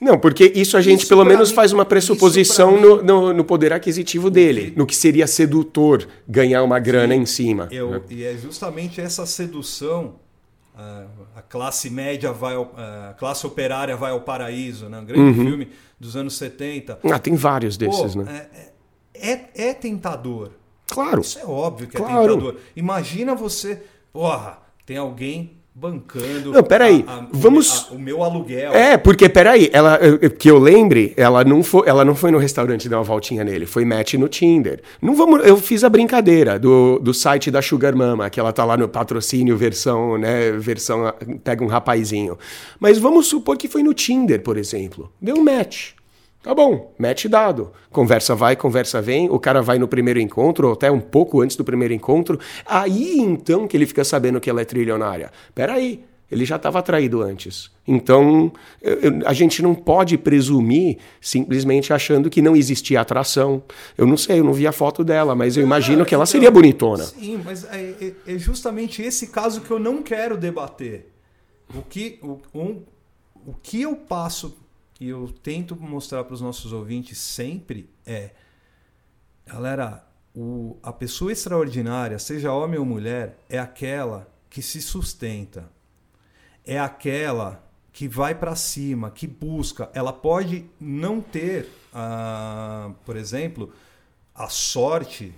Não, porque isso a gente
Isso
pelo menos
mim-
faz uma pressuposição no, no, no poder aquisitivo dele, no que seria sedutor ganhar uma grana em cima.
Eu, e é justamente essa sedução. ah, a classe média vai ao, ah, a classe operária vai ao paraíso, né? um grande filme dos anos 70.
Ah, tem vários
Pô,
desses, né?
é, é, é tentador.
Claro.
Isso é óbvio que
Claro.
é tentador. Imagina você, porra, tem alguém bancando.
Não, peraí,
a- a- o
vamos-
a- O, meu aluguel.
É, porque, peraí, ela, que eu lembre, ela não, foi, ela não foi no restaurante dar uma voltinha nele, foi match no Tinder. Não vamos, eu fiz a brincadeira do, do site da Sugar Mama, que ela tá lá no patrocínio, versão, né, versão, pega um rapazinho. Mas vamos supor que foi no Tinder, por exemplo. Deu um match. Tá bom, match dado. Conversa vai, conversa vem, o cara vai no primeiro encontro, ou até um pouco antes do primeiro encontro. Aí então que ele fica sabendo que ela é trilionária. Peraí, ele já estava atraído antes. Então, eu- eu- a gente não pode presumir simplesmente achando que não existia atração. Eu não sei, eu não vi a foto dela, mas eu imagino que ela
Então,
seria bonitona.
Sim, mas é, é- é justamente esse caso que eu não quero debater. O que, o, um, o que eu passo e eu tento mostrar para os nossos ouvintes sempre é, galera, o, a pessoa extraordinária, seja homem ou mulher, é aquela que se sustenta, é aquela que vai para cima, que busca. Ela pode não ter, ah, por exemplo, a sorte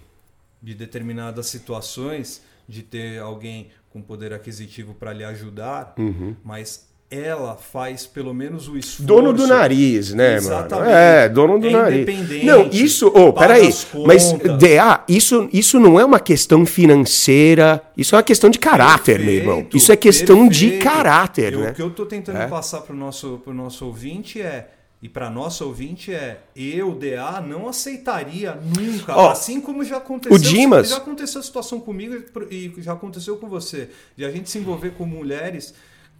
de determinadas situações de ter alguém com poder aquisitivo para lhe ajudar,
Uhum.
mas ela faz pelo menos o esforço.
Dono do nariz, né,
Exatamente.
mano? É, dono do
É
nariz.
independente,
Não, isso, oh, peraí.
as
Mas. DA, isso, isso não é uma questão financeira, isso é uma questão de caráter, meu irmão.
Perfeito,
Isso é questão de
perfeito.
caráter,
Eu-
né?
O que eu estou tentando
É.
passar para o nosso, pro nosso ouvinte é. E para nosso ouvinte é, eu, DA, não aceitaria nunca.
Ó,
assim como já aconteceu.
o Dimas-
Já aconteceu a situação comigo e já aconteceu com você. De a gente se envolver com mulheres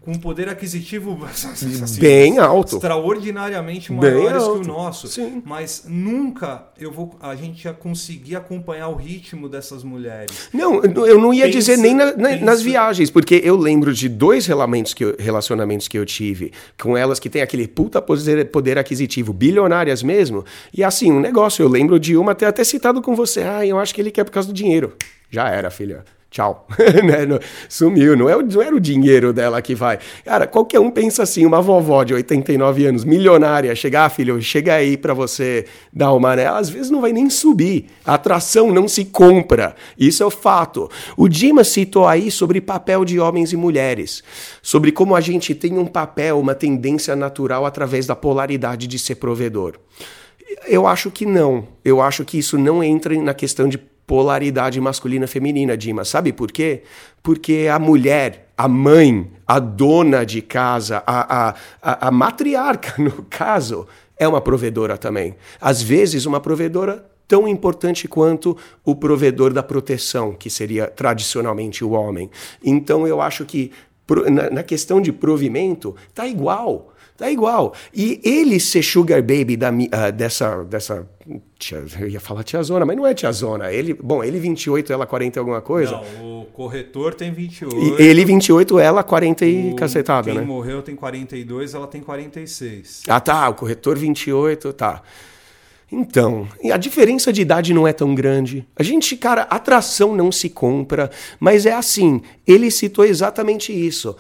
com poder aquisitivo (laughs) assim,
Bem alto.
extraordinariamente maiores que o
alto.
nosso.
Sim.
Mas nunca eu vou, a gente ia conseguir acompanhar o ritmo dessas mulheres.
Não, eu não ia
Pensa-
dizer nem na- na- nas viagens, porque eu lembro de dois relacionamentos que, eu, relacionamentos que eu tive com elas que tem aquele puta poder, poder aquisitivo, bilionárias mesmo. E assim, um negócio, eu lembro de uma ter até citado com você. Ah, eu acho que ele quer por causa do dinheiro. Já era, filha. Tchau. (laughs) Né, Sumiu. Não, é não era o dinheiro dela que vai. Cara, qualquer um pensa assim, uma vovó de 89 anos, milionária, chegar, ah, filho, chega aí pra você dar uma, né? Às vezes não vai nem subir. A atração não se compra. Isso é o fato. O Dimas citou aí sobre papel de homens e mulheres. Sobre como a gente tem um papel, uma tendência natural através da polaridade de ser provedor. Eu acho que não. Eu acho que isso não entra na questão de polaridade masculina feminina, Dima. Sabe por quê? Porque a mulher, a mãe, a dona de casa, a, a, a, a matriarca, (laughs) no caso, é uma provedora também. Às vezes, uma provedora tão importante quanto o provedor da proteção, que seria tradicionalmente o homem. Então, eu acho que na questão de provimento, tá igual. Tá igual. E ele ser sugar baby da, ah, dessa. dessa tia- eu ia falar tiazona, mas não é tiazona. Ele, bom, ele 28, ela 40 e alguma coisa.
Não, o corretor tem 28.
E ele 28, ela 40 e
o-
cacetada,
quem
né?
morreu tem 42, ela tem 46.
Ah, tá. O corretor 28, tá. Então, a diferença de idade não é tão grande. A gente, cara, atração não se compra, mas é assim. Ele citou exatamente isso.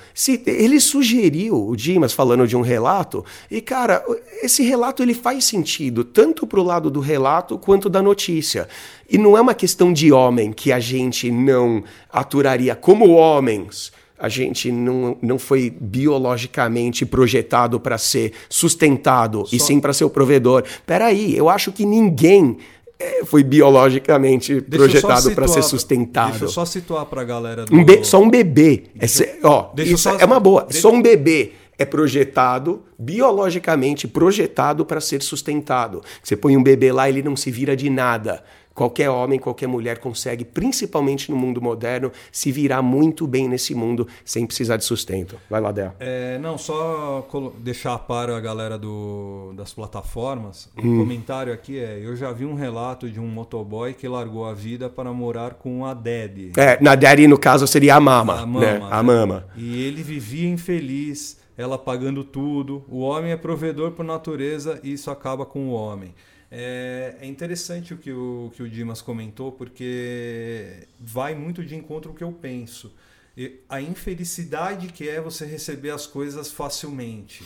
Ele sugeriu, o Dimas falando de um relato, e cara, esse relato ele faz sentido tanto pro lado do relato quanto da notícia. E não é uma questão de homem que a gente não aturaria como homens a gente não, não foi biologicamente projetado para ser sustentado e sim para ser o provedor. Peraí, eu acho que ninguém eh, foi biologicamente
Deixa só
projetado para ser sustentado.
Deixa eu só situar pra galera do...
Um be- só um bebê. É ó,
deixa eu
isso
só-
é uma boa.
deixa-
Só um bebê é projetado, biologicamente projetado para ser sustentado. Você põe um bebê lá, ele não se vira de nada. Qualquer homem, qualquer mulher consegue, principalmente no mundo moderno, se virar muito bem nesse mundo sem precisar de sustento. Vai lá, Dea.
É, não, só deixar para a galera do, das plataformas. O
Hum.
comentário aqui é: eu já vi um relato de um motoboy que largou a vida para morar com a Daddy.
É, na Daddy, no caso, seria a mama.
A mama.
né? A
né?
mama.
E ele vivia infeliz, ela pagando tudo. O homem é provedor por natureza e isso acaba com o homem. É, é interessante o que, o que o Dimas comentou, porque vai muito de encontro ao que eu penso. E a infelicidade que é você receber as coisas facilmente.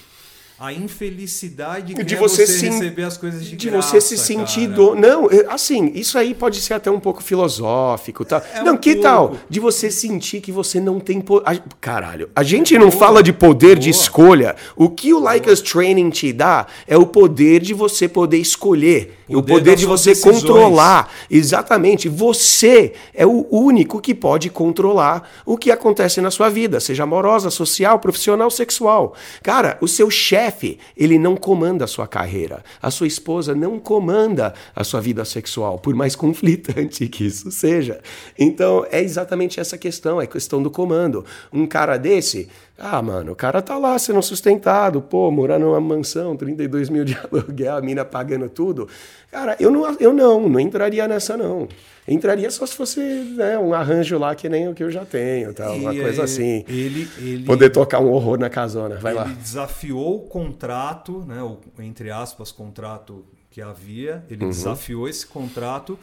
A infelicidade que
De
é
você
você receber as coisas de,
De
graça,
você se sentir do... Não, é, assim, isso aí pode ser até um pouco filosófico, tá?
É
não,
um
que
pouco.
tal? De você sentir que você não tem... Po... a- Caralho, a gente não fala de poder de
Boa.
escolha. O que o Like Us Training te dá é o poder de você poder escolher. o
Poder
poder
das
de você
decisões.
controlar. Exatamente. Você é o único que pode controlar o que acontece na sua vida, seja amorosa, social, profissional, sexual. Cara, o seu chefe chefe, ele não comanda a sua carreira. A sua esposa não comanda a sua vida sexual, por mais conflitante que isso seja. Então, é exatamente essa questão, é questão do comando. Um cara desse, ah, mano, o cara tá lá sendo sustentado, pô, morando numa mansão, 32 mil de (laughs) aluguel, a mina pagando tudo. Cara, eu não, eu não, não entraria nessa, não. Entraria só se fosse né, um arranjo lá que nem o que eu já tenho, tal, uma
E,
coisa
é,
assim.
Ele, ele,
Poder tocar um horror na casona. Vai
ele
lá.
desafiou o contrato, né, o, entre aspas, contrato que havia. Ele
Uhum.
desafiou esse contrato,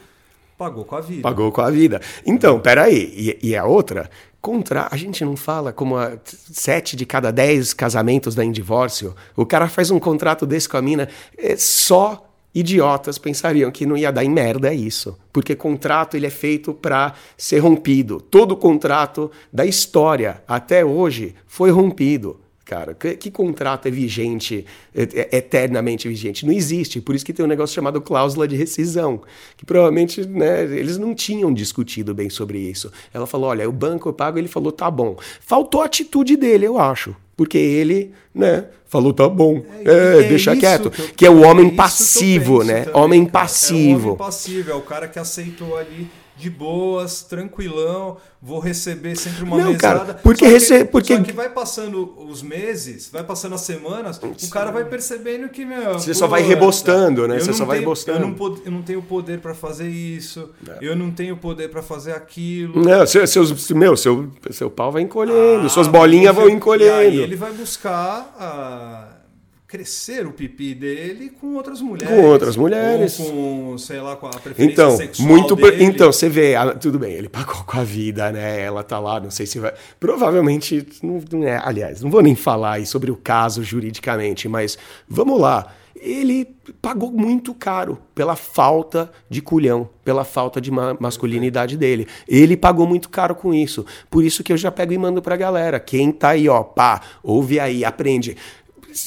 pagou com a vida.
Pagou com a vida. Então, peraí. E, e a outra? Contra... A gente não fala como a sete de cada dez casamentos dá em divórcio. O cara faz um contrato desse com a mina. É só idiotas pensariam que não ia dar em merda isso. Porque contrato ele é feito para ser rompido. Todo contrato da história até hoje foi rompido. Cara, que, que contrato é vigente, é, é eternamente vigente? Não existe. Por isso que tem um negócio chamado cláusula de rescisão, que provavelmente né, eles não tinham discutido bem sobre isso. Ela falou: olha, o banco eu pago, ele falou: tá bom. Faltou a atitude dele, eu acho. Porque ele, né, falou: tá bom,
É,
é,
é
deixa quieto.
que eu-
Que é o
é
homem passivo, né?
também,
homem
cara. É o
passivo.
homem passivo, é o cara que aceitou ali de boas, tranquilão, vou receber sempre uma
Não,
mesada.
cara, porque
Só que-
porque-
Só que vai passando os meses, vai passando as semanas, o cara vai percebendo que, meu...
Você só vai rebostando, né? Você
não
só vai
tenho-
rebostando.
Eu não, pod- eu não tenho poder pra fazer isso, eu não tenho poder pra fazer aquilo.
Não, seu, seus, meu, seu, seu pau vai encolhendo,
Ah,
suas bolinhas vão
E aí
encolhendo.
ele vai buscar ah, crescer o pipi dele com outras mulheres.
Com outras mulheres.
Com, sei lá, com a preferência
Então,
sexual
muito.
dele.
Então, você vê, tudo bem, ele pagou com a vida, né? Ela tá lá, não sei se vai. Provavelmente, não, não é, aliás, não vou nem falar aí sobre o caso juridicamente, mas vamos lá. Ele pagou muito caro pela falta de culhão, pela falta de ma- masculinidade dele. Ele pagou muito caro com isso. Por isso que eu já pego e mando pra galera. Quem tá aí, ó, pá, ouve aí, aprende.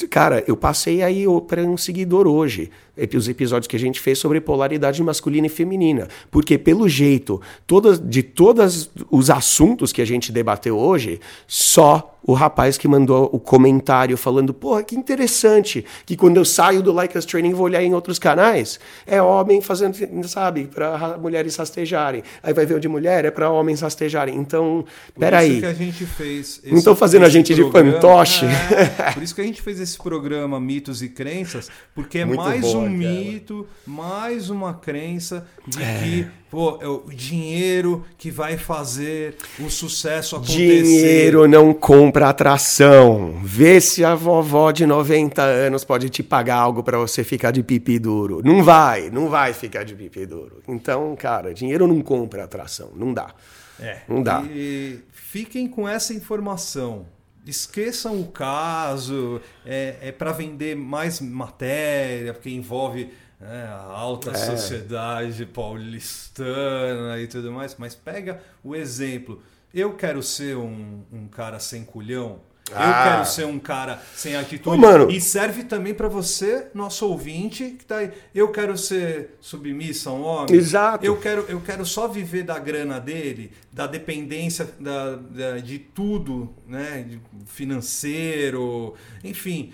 Cara, eu passei aí para um seguidor hoje, os episódios que a gente fez sobre polaridade masculina e feminina. Porque, pelo jeito, todas, de todos os assuntos que a gente debateu hoje, só o rapaz que mandou o comentário falando, porra, que interessante, que quando eu saio do Like Us Training vou olhar em outros canais, é homem fazendo, sabe, para mulheres rastejarem. Aí vai ver o de mulher, é para homens rastejarem. Então,
Por
peraí.
isso que a gente fez.
Não tô fazendo a gente de fantoche.
É, por isso que a gente fez esse programa Mitos e Crenças, porque é
Muito
mais
bom,
um
cara.
mito, mais uma crença de que pô, é o dinheiro que vai fazer o sucesso acontecer.
Dinheiro não compra atração. Vê se a vovó de 90 anos pode te pagar algo pra você ficar de pipi duro. Não vai, não vai ficar de pipi duro. Então, cara, dinheiro não compra atração. Não dá.
É.
Não dá.
E fiquem com essa informação. Esqueçam o caso, é, é para vender mais matéria, porque envolve né, a alta
É.
sociedade paulistana e tudo mais. Mas pega o exemplo. Eu quero ser um, um cara sem culhão. Eu
Ah.
quero ser um cara sem atitude.
Ô, mano.
E serve também para você, nosso ouvinte, que tá aí. Eu quero ser submissa a um homem.
Exato.
Eu quero, eu quero só viver da grana dele, da dependência da, da- de tudo, né? Financeiro, enfim.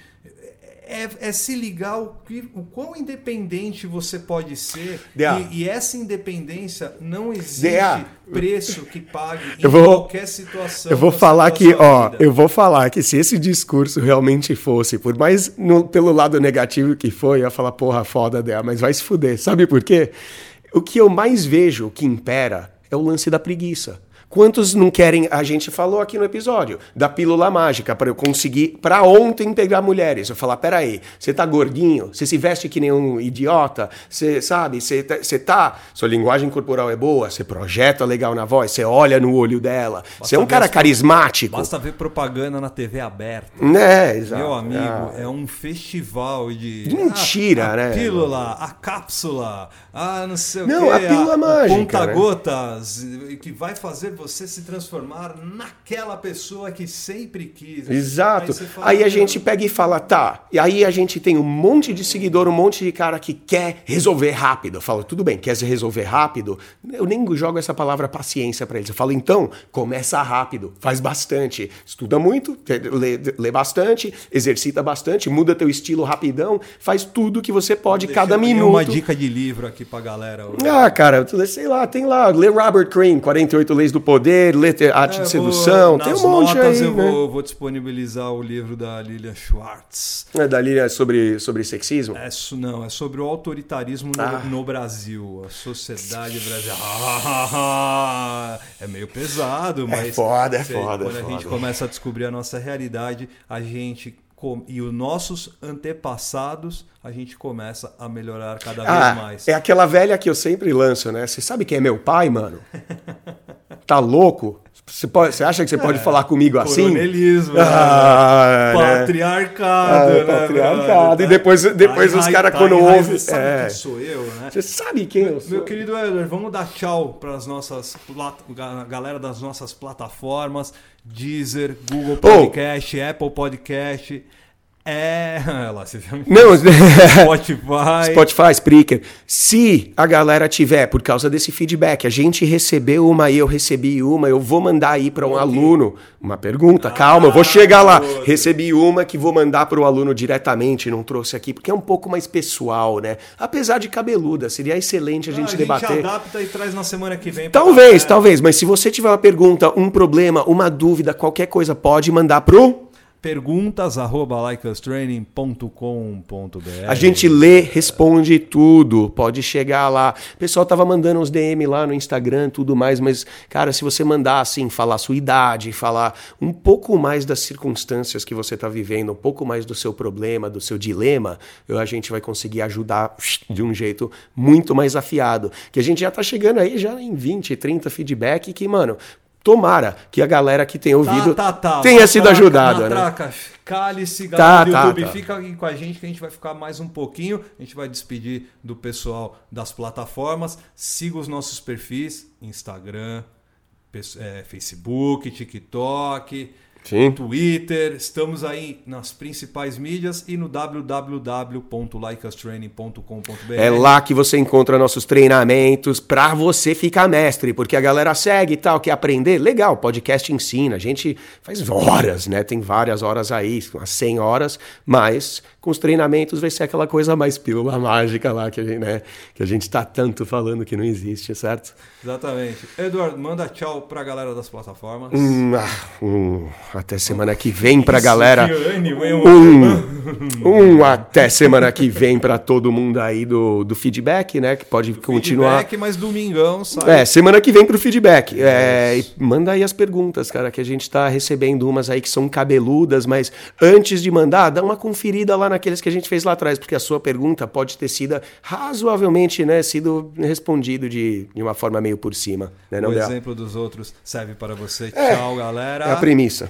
É, é se ligar o, que- o quão independente você pode ser.
Dea.
E, e essa independência não existe
Dea.
preço que pague em
vou-
qualquer situação.
Eu vou falar que, ó,
vida.
eu vou falar que se esse discurso realmente fosse, por mais no- pelo lado negativo que foi, eu ia falar, porra, foda dela, mas vai se fuder. Sabe por quê? O que eu mais vejo que impera é o lance da preguiça. Quantos não querem, a gente falou aqui no episódio, da pílula mágica, para eu conseguir, para ontem pegar mulheres. Eu falar, peraí, você tá gordinho, você se veste que nem um idiota, você sabe, você tá, você tá, sua linguagem corporal é boa, você projeta legal na voz, você olha no olho dela, você é um cara
as-
carismático.
Basta ver propaganda na TV aberta.
Né, exato.
Meu amigo,
Ah.
é um festival de.
Mentira,
a, a
né?
Pílula, a cápsula, a não sei o
Não,
quê.
a pílula mágica,
Conta-gotas, que vai fazer você se transformar naquela pessoa que sempre quis.
Exato.
você fala,
Aí a
"Não,
gente pega e fala, tá. E aí a gente tem um monte de seguidor, um monte de cara que quer resolver rápido. Eu falo, tudo bem, quer resolver rápido? Eu nem jogo essa palavra paciência pra eles. Eu falo, então, começa rápido, faz bastante. Estuda muito, lê, lê bastante, exercita bastante, muda teu estilo rapidão, faz tudo que você pode
Deixa
cada
aí
minuto.
Uma dica de livro aqui pra galera.
Ah, cara, sei lá, tem lá, lê Robert Greene, 48 Leis do Poder, Te- Arte
É,
de
eu vou-
Sedução, tem um monte
notas
aí,
eu
né?
vou, vou disponibilizar o livro da Lilian Schwartz.
É dali é sobre, sobre sexismo?
É, não, é sobre o autoritarismo no,
Ah.
no Brasil, a sociedade brasileira. Ah, é meio pesado, mas.
foda, é foda, é
Quando a gente
foda.
começa a descobrir a nossa realidade, a gente. E os nossos antepassados, a gente começa a melhorar cada vez
Ah,
mais.
é aquela velha que eu sempre lanço, né? Você sabe quem é meu pai, mano? (laughs) Tá louco? Você, pode, você acha que você pode falar comigo assim?
Coronelismo,
Ah, (laughs)
né?
né?
patriarcado,
Ah,
né,
patriarcado.
brother?
E depois- depois
Tá
os
enra-
cara
tá
quando
enraizado.
ouve-
Sabe
é.
quem sou eu, né?
Você sabe quem eu sou?
Meu querido Edward, vamos dar tchau para as nossas galera das nossas plataformas, Deezer, Google Podcast, Apple Podcast, é, (laughs) lá, você?
Não, (laughs)
Spotify.
Spotify, Spreaker. Se a galera tiver, por causa desse feedback, a gente recebeu uma e eu recebi uma, eu vou mandar aí para um aluno uma pergunta. Calma, eu vou chegar lá.
outro.
Recebi uma que vou mandar para o aluno diretamente, não trouxe aqui, porque é um pouco mais pessoal, né? Apesar de cabeluda, seria excelente a
Ah,
gente
a
debater.
gente adapta e traz na semana que vem.
Talvez, talvez, mas se você tiver uma pergunta, um problema, uma dúvida, qualquer coisa, pode mandar pro.
Perguntas arroba likeustraining.com.br
A gente lê, responde tudo. Pode chegar lá. O pessoal tava mandando uns DM lá no Instagram, tudo mais, mas, cara, se você mandar assim, falar sua idade, falar um pouco mais das circunstâncias que você tá vivendo, um pouco mais do seu problema, do seu dilema, eu, a gente vai conseguir ajudar de um jeito muito mais afiado. Que a gente já tá chegando aí já em 20, 30 feedback que, mano. Tomara que a galera que tem ouvido
Tá, tá, tá.
tenha sido
Matraca,
ajudada, né?
matraca, Cale-se,
Tá,
galera do
tá,
YouTube,
tá.
fica aqui com a gente que a gente vai ficar mais um pouquinho. A gente vai despedir do pessoal das plataformas. Siga os nossos perfis: Instagram, é, Facebook, TikTok,
Sim.
Twitter. Estamos aí nas principais mídias e no www.likeustraining.com.br.
É lá que você encontra nossos treinamentos pra você ficar mestre, porque a galera segue e tal, quer aprender? Legal, podcast ensina, a gente faz horas, né? Tem várias horas aí, umas 100 horas, mas com os treinamentos vai ser aquela coisa mais pílula mágica lá que a gente, né, que a gente tá tanto falando que não existe, certo?
Exatamente. Eduardo, manda tchau pra galera das plataformas.
Hum, ah, hum, até semana que vem pra galera. Um, um até semana que vem pra todo mundo aí do, do feedback, né? Que pode continuar.
Feedback, mas domingão, sabe?
É, semana que vem pro feedback. É, e manda aí as perguntas, cara, que a gente tá recebendo umas aí que são cabeludas, mas antes de mandar, dá uma conferida lá naqueles que a gente fez lá atrás, porque a sua pergunta pode ter sido razoavelmente, né, sido respondido de, de uma forma meio por cima, né, não
o exemplo dos outros serve para você.
É,
Tchau, galera.
É a premissa.